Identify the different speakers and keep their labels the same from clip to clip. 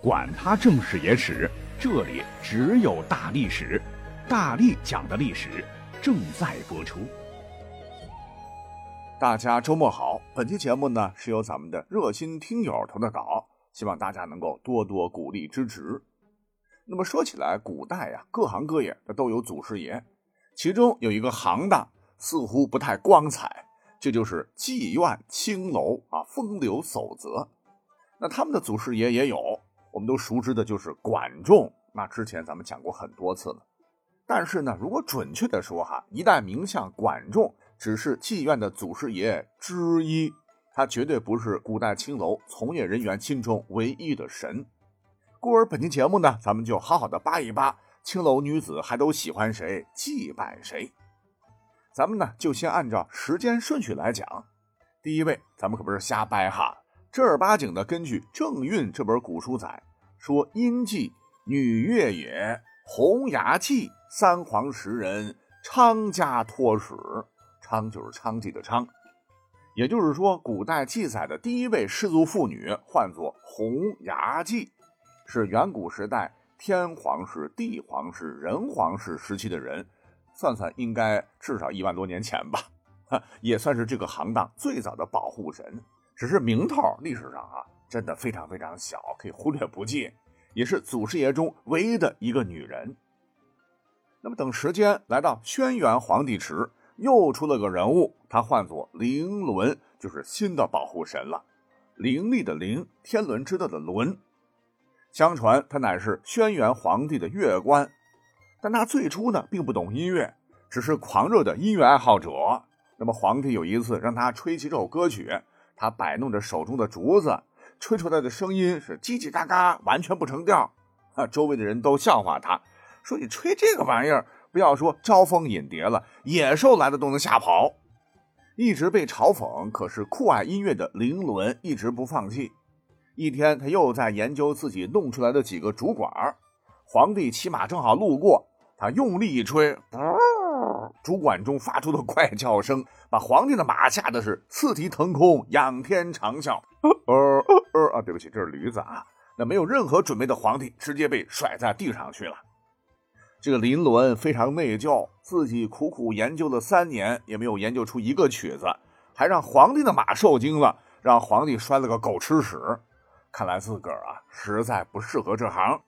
Speaker 1: 管他正史野史，这里只有大历史，大力讲的历史正在播出。
Speaker 2: 大家周末好，本期节目呢是由咱们的热心听友投的稿，希望大家能够多多鼓励支持。那么说起来，古代呀，各行各业它都有祖师爷，其中有一个行当似乎不太光彩，这就是妓院、青楼啊，风流守则。那他们的祖师爷也有。我们都熟知的就是管仲，那之前咱们讲过很多次了。但是呢，如果准确的说哈，一代名相管仲只是妓院的祖师爷之一，他绝对不是古代青楼从业人员心中唯一的神。故而本期节目呢，咱们就好好的扒一扒青楼女子还都喜欢谁，祭拜谁。咱们呢就先按照时间顺序来讲。第一位，咱们可不是瞎掰哈，正儿八经的根据《正韵》这本古书载。说阴妓女月也，红牙妓三皇十人，昌家托史。昌就是娼妓的娼，也就是说，古代记载的第一位氏族妇女唤作红牙妓，是远古时代天皇室、地皇室、人皇室时期的人，算算应该至少一万多年前吧，也算是这个行当最早的保护神。只是名头历史上啊。真的非常非常小，可以忽略不计，也是祖师爷中唯一的一个女人。那么等时间来到轩辕皇帝时，又出了个人物，他唤作灵伦，就是新的保护神了。灵力的灵，天伦之乐的伦。相传他乃是轩辕皇帝的乐官，但他最初呢并不懂音乐，只是狂热的音乐爱好者。那么皇帝有一次让他吹起这首歌曲，他摆弄着手中的竹子。吹出来的声音是叽叽嘎嘎，完全不成调。啊，周围的人都笑话他，说：“你吹这个玩意儿，不要说招蜂引蝶了，野兽来了都能吓跑。”一直被嘲讽，可是酷爱音乐的灵伦一直不放弃。一天，他又在研究自己弄出来的几个竹管。皇帝骑马正好路过，他用力一吹，主管中发出的怪叫声，把皇帝的马吓得是四蹄腾空，仰天长啸。呃呃啊，对不起，这是驴子啊。那没有任何准备的皇帝直接被甩在地上去了。这个林伦非常内疚，自己苦苦研究了三年，也没有研究出一个曲子，还让皇帝的马受惊了，让皇帝摔了个狗吃屎。看来自个儿啊，实在不适合这行。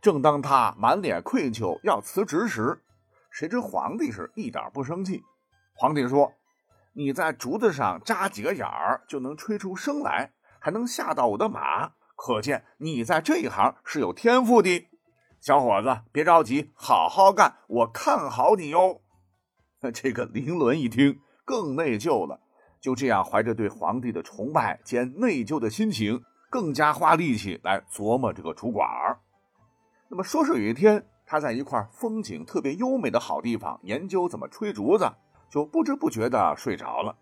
Speaker 2: 正当他满脸愧疚要辞职时，谁知皇帝是一点不生气。皇帝说。你在竹子上扎几个眼儿，就能吹出声来，还能吓到我的马，可见你在这一行是有天赋的。小伙子，别着急，好好干，我看好你哟。这个林伦一听更内疚了，就这样怀着对皇帝的崇拜兼内疚的心情，更加花力气来琢磨这个竹管儿。那么说是有一天，他在一块风景特别优美的好地方研究怎么吹竹子。就不知不觉的睡着了，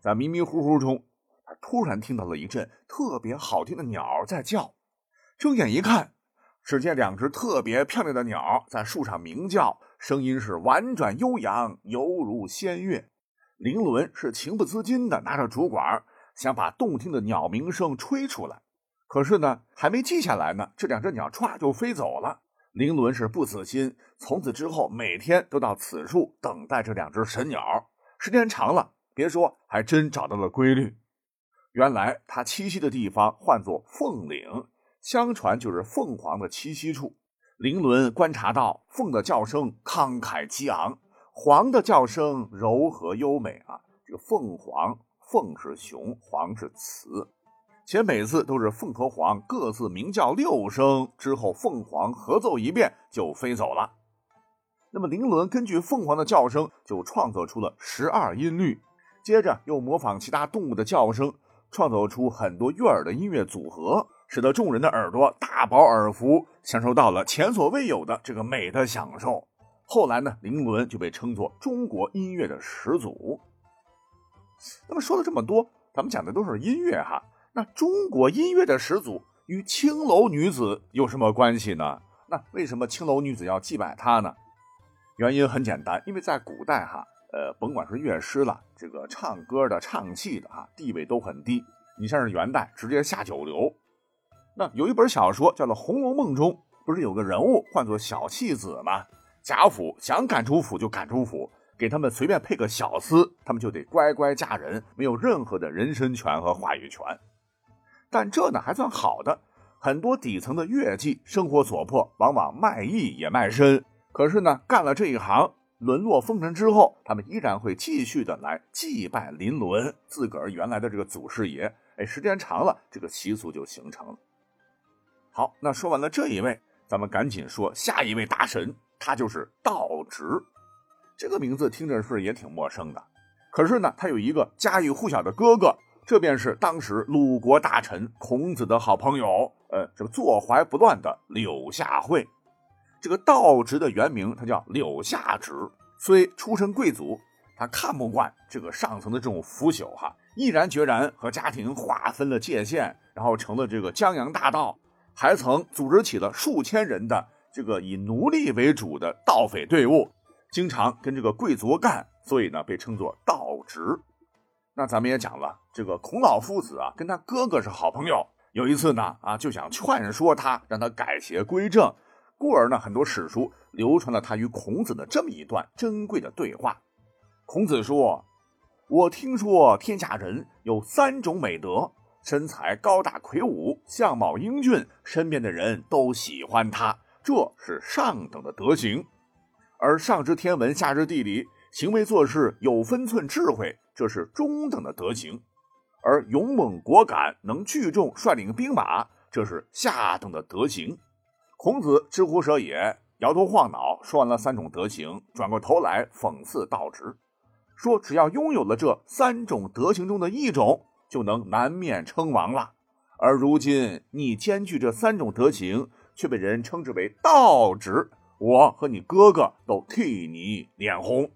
Speaker 2: 在迷迷糊糊中，他突然听到了一阵特别好听的鸟在叫。睁眼一看，只见两只特别漂亮的鸟在树上鸣叫，声音是婉转悠扬，犹如仙乐。林伦是情不自禁的拿着竹管，想把动听的鸟鸣声吹出来。可是呢，还没记下来呢，这两只鸟歘就飞走了。凌伦是不死心，从此之后每天都到此处等待这两只神鸟。时间长了，别说，还真找到了规律。原来他栖息的地方唤作凤岭，相传就是凤凰的栖息处。凌伦观察到，凤的叫声慷慨激昂，凰的叫声柔和优美啊。这个凤凰，凤是雄，凰是雌。且每次都是凤和凰各自鸣叫六声之后，凤凰合奏一遍就飞走了。那么林伦根据凤凰的叫声，就创作出了十二音律，接着又模仿其他动物的叫声，创作出很多悦耳的音乐组合，使得众人的耳朵大饱耳福，享受到了前所未有的这个美的享受。后来呢，林伦就被称作中国音乐的始祖。那么说了这么多，咱们讲的都是音乐哈。那中国音乐的始祖与青楼女子有什么关系呢？那为什么青楼女子要祭拜她呢？原因很简单，因为在古代哈，呃，甭管是乐师了，这个唱歌的、唱戏的哈，地位都很低。你像是元代，直接下九流。那有一本小说叫做《红楼梦》中，不是有个人物唤作小戏子吗？贾府想赶出府就赶出府，给他们随便配个小厮，他们就得乖乖嫁人，没有任何的人身权和话语权。但这呢还算好的，很多底层的乐伎生活所迫，往往卖艺也卖身。可是呢，干了这一行，沦落风尘之后，他们依然会继续的来祭拜林伦，自个儿原来的这个祖师爷。哎，时间长了，这个习俗就形成了。好，那说完了这一位，咱们赶紧说下一位大神。他就是道直，这个名字听着是也挺陌生的。可是呢，他有一个家喻户晓的哥哥，这便是当时鲁国大臣孔子的好朋友，呃，这个坐怀不乱的柳下惠。这个道直的原名他叫柳下直，虽出身贵族，他看不惯这个上层的这种腐朽，哈，毅然决然和家庭划分了界限，然后成了这个江洋大盗，还曾组织起了数千人的。这个以奴隶为主的盗匪队伍，经常跟这个贵族干，所以呢被称作盗直。那咱们也讲了，这个孔老夫子啊，跟他哥哥是好朋友。有一次呢，啊就想劝说他，让他改邪归正，故而呢，很多史书流传了他与孔子的这么一段珍贵的对话。孔子说：“我听说天下人有三种美德，身材高大魁梧，相貌英俊，身边的人都喜欢他。”这是上等的德行，而上知天文，下知地理，行为做事有分寸、智慧，这是中等的德行；而勇猛果敢，能聚众率领兵马，这是下等的德行。孔子知乎者也，摇头晃脑，说完了三种德行，转过头来讽刺道直，说：“只要拥有了这三种德行中的一种，就能南面称王了。而如今你兼具这三种德行。”却被人称之为道直，我和你哥哥都替你脸红。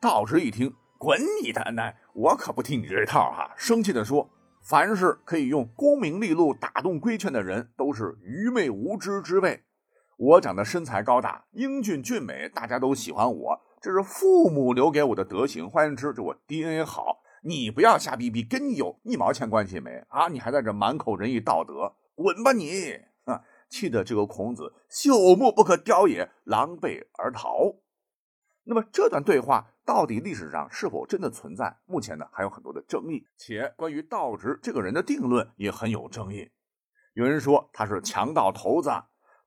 Speaker 2: 道直一听，滚你的奶！我可不听你这套哈！生气地说：“凡是可以用功名利禄打动规劝的人，都是愚昧无知之辈。我长得身材高大、英俊俊美，大家都喜欢我，这是父母留给我的德行。换言之，这我 DNA 好。你不要瞎逼逼，跟你有一毛钱关系没啊？你还在这满口仁义道德，滚吧你！”气得这个孔子朽木不可雕也，狼狈而逃。那么这段对话到底历史上是否真的存在？目前呢还有很多的争议，且关于道直这个人的定论也很有争议。有人说他是强盗头子，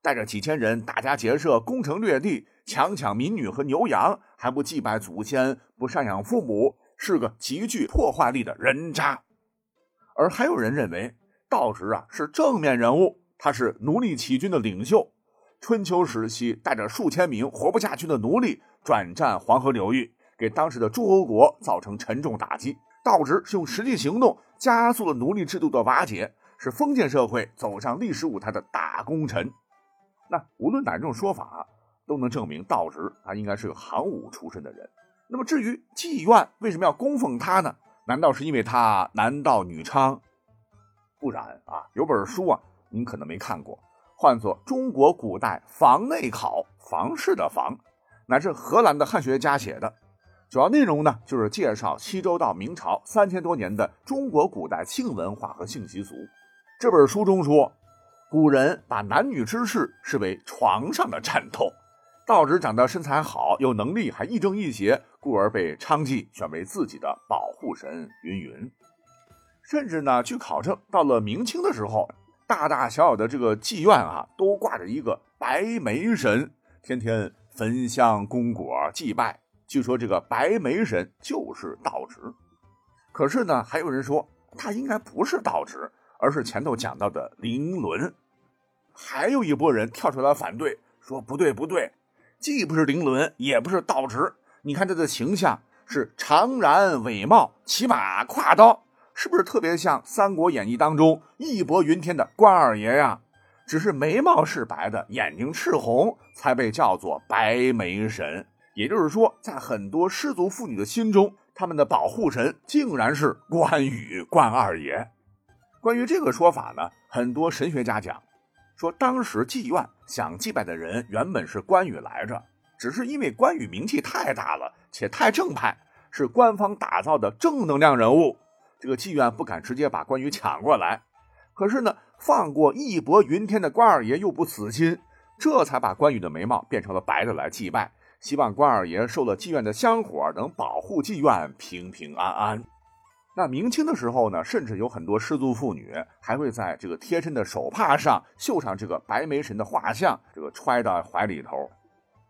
Speaker 2: 带着几千人打家劫舍，攻城略地，强抢民女和牛羊，还不祭拜祖先，不赡养父母，是个极具破坏力的人渣。而还有人认为道直啊是正面人物。他是奴隶起军的领袖，春秋时期带着数千名活不下去的奴隶转战黄河流域，给当时的诸侯国造成沉重打击。道直是用实际行动加速了奴隶制度的瓦解，是封建社会走上历史舞台的大功臣。那无论哪种说法，都能证明道直他应该是个行武出身的人。那么至于妓院为什么要供奉他呢？难道是因为他男盗女娼？不然啊，有本书啊。您可能没看过，唤作《中国古代房内考》，房事的房，乃是荷兰的汉学家写的。主要内容呢，就是介绍西周到明朝三千多年的中国古代性文化和性习俗。这本书中说，古人把男女之事视为床上的战斗。道直长得身材好，有能力，还亦正亦邪，故而被娼妓选为自己的保护神。云云。甚至呢，据考证，到了明清的时候。大大小小的这个妓院啊，都挂着一个白眉神，天天焚香供果祭拜。据说这个白眉神就是道直。可是呢，还有人说他应该不是道直，而是前头讲到的林伦。还有一波人跳出来反对，说不对不对，既不是林伦，也不是道直。你看他的形象是长髯伟貌，骑马挎刀。是不是特别像《三国演义》当中义薄云天的关二爷呀？只是眉毛是白的，眼睛赤红，才被叫做白眉神。也就是说，在很多失足妇女的心中，他们的保护神竟然是关羽关二爷。关于这个说法呢，很多神学家讲，说当时妓院想祭拜的人原本是关羽来着，只是因为关羽名气太大了，且太正派，是官方打造的正能量人物。这个妓院不敢直接把关羽抢过来，可是呢，放过义薄云天的关二爷又不死心，这才把关羽的眉毛变成了白的来祭拜，希望关二爷受了妓院的香火，能保护妓院平平安安。那明清的时候呢，甚至有很多失足妇女还会在这个贴身的手帕上绣上这个白眉神的画像，这个揣到怀里头。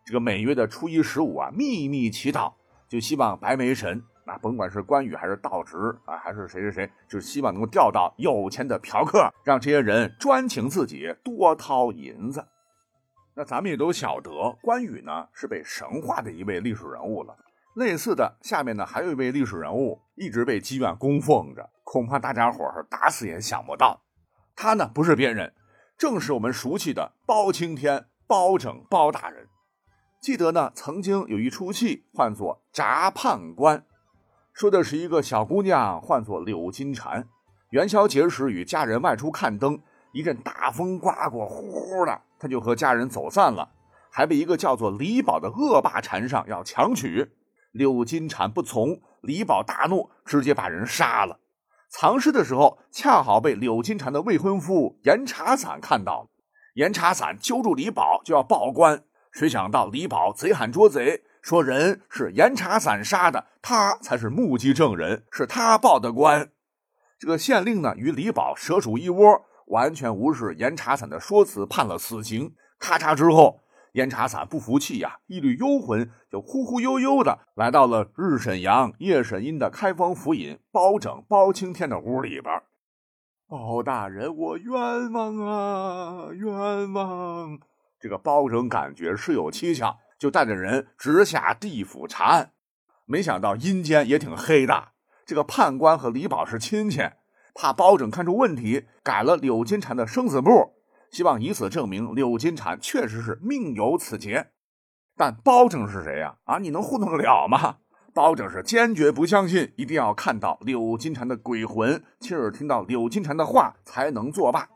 Speaker 2: 这个每月的初一十五啊，秘密祈祷，就希望白眉神。那甭管是关羽还是道直啊，还是谁谁谁，就希望能够钓到有钱的嫖客，让这些人专请自己多掏银子。那咱们也都晓得，关羽呢是被神化的一位历史人物了。类似的，下面呢还有一位历史人物一直被妓院供奉着，恐怕大家伙是打死也想不到。他呢不是别人，正是我们熟悉的包青天包拯包大人。记得呢，曾经有一出戏唤作《铡判官》。说的是一个小姑娘，唤作柳金蝉。元宵节时与家人外出看灯，一阵大风刮过，呼呼的，他就和家人走散了，还被一个叫做李宝的恶霸缠上要强娶。柳金蝉不从，李宝大怒，直接把人杀了。藏尸的时候，恰好被柳金蝉的未婚夫严茶散看到，严茶散揪住李宝就要报官，谁想到李宝贼喊捉贼。说人是严查散杀的，他才是目击证人，是他报的官。这个县令呢，与李宝蛇鼠一窝，完全无视严查散的说辞，判了死刑。咔嚓之后，严查散不服气呀，一缕幽魂就忽忽悠悠的来到了日沈阳、夜沈阴的开封府尹包拯、包青天的屋里边。包大人，我冤枉啊，冤枉！这个包拯感觉事有蹊跷。就带着人直下地府查案，没想到阴间也挺黑的。这个判官和李宝是亲戚，怕包拯看出问题，改了柳金蝉的生死簿，希望以此证明柳金蝉确实是命有此劫。但包拯是谁呀？啊，你能糊弄得了吗？包拯是坚决不相信，一定要看到柳金蝉的鬼魂，亲耳听到柳金蝉的话才能作罢。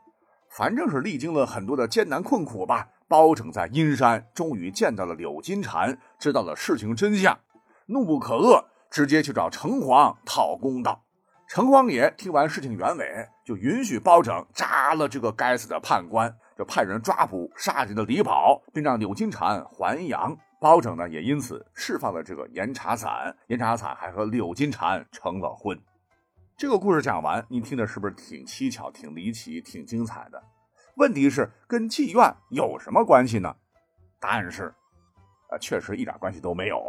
Speaker 2: 反正是历经了很多的艰难困苦吧。包拯在阴山终于见到了柳金蝉，知道了事情真相，怒不可遏，直接去找城隍讨公道。城隍爷听完事情原委，就允许包拯扎了这个该死的判官，就派人抓捕杀人的李宝，并让柳金蝉还阳。包拯呢，也因此释放了这个严茶散，严茶散还和柳金蝉成了婚。这个故事讲完，你听的是不是挺蹊跷、挺离奇、挺精彩的？问题是跟妓院有什么关系呢？答案是，啊，确实一点关系都没有，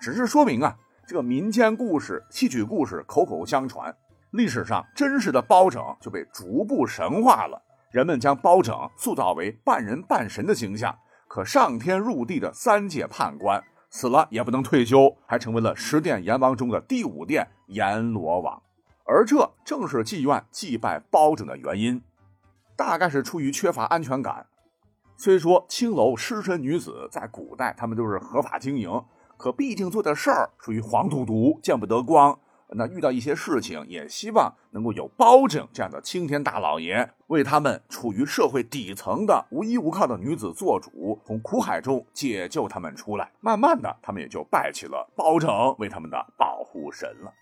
Speaker 2: 只是说明啊，这个民间故事、戏曲故事口口相传，历史上真实的包拯就被逐步神化了。人们将包拯塑造为半人半神的形象，可上天入地的三界判官，死了也不能退休，还成为了十殿阎王中的第五殿阎罗王。而这正是妓院祭拜包拯的原因。大概是出于缺乏安全感。虽说青楼失身女子在古代他们都是合法经营，可毕竟做的事儿属于黄赌毒，见不得光。那遇到一些事情，也希望能够有包拯这样的青天大老爷为他们处于社会底层的无依无靠的女子做主，从苦海中解救他们出来。慢慢的，他们也就拜起了包拯为他们的保护神了。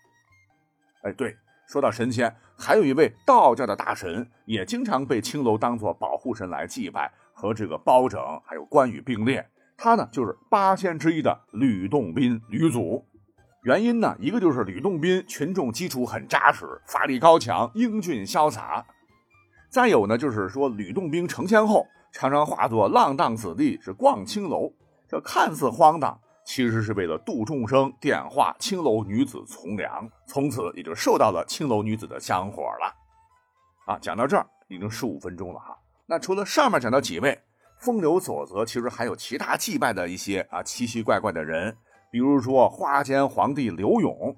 Speaker 2: 哎，对。说到神仙，还有一位道教的大神，也经常被青楼当做保护神来祭拜，和这个包拯还有关羽并列。他呢，就是八仙之一的吕洞宾，吕祖。原因呢，一个就是吕洞宾群众基础很扎实，法力高强，英俊潇洒；再有呢，就是说吕洞宾成仙后，常常化作浪荡子弟，是逛青楼，这看似荒唐。其实是为了度众生，点化青楼女子从良，从此也就受到了青楼女子的香火了。啊，讲到这儿已经十五分钟了哈。那除了上面讲到几位风流左泽，其实还有其他祭拜的一些啊奇奇怪怪的人，比如说花间皇帝刘永。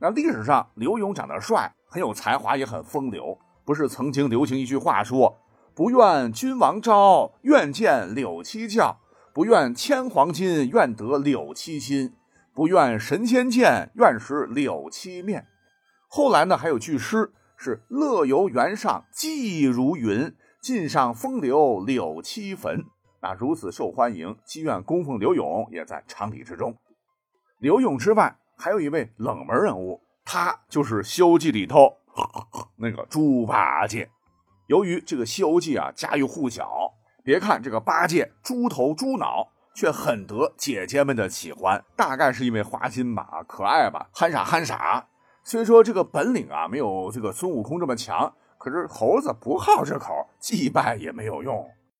Speaker 2: 那历史上刘永长得帅，很有才华，也很风流。不是曾经流行一句话说：“不愿君王招，愿见柳七教。”不愿千黄金，愿得柳七心；不愿神仙见，愿识柳七面。后来呢，还有句诗是“乐游原上寄如云，晋上风流柳七坟。那如此受欢迎，妓院供奉柳永也在常理之中。柳永之外，还有一位冷门人物，他就是《西游记》里头那个猪八戒。由于这个《西游记》啊家喻户晓，别看这个八戒猪头猪脑，却很得姐姐们的喜欢。大概是因为花心吧，可爱吧，憨傻憨傻。虽说这个本领啊没有这个孙悟空这么强，可是猴子不好这口祭拜也没有用。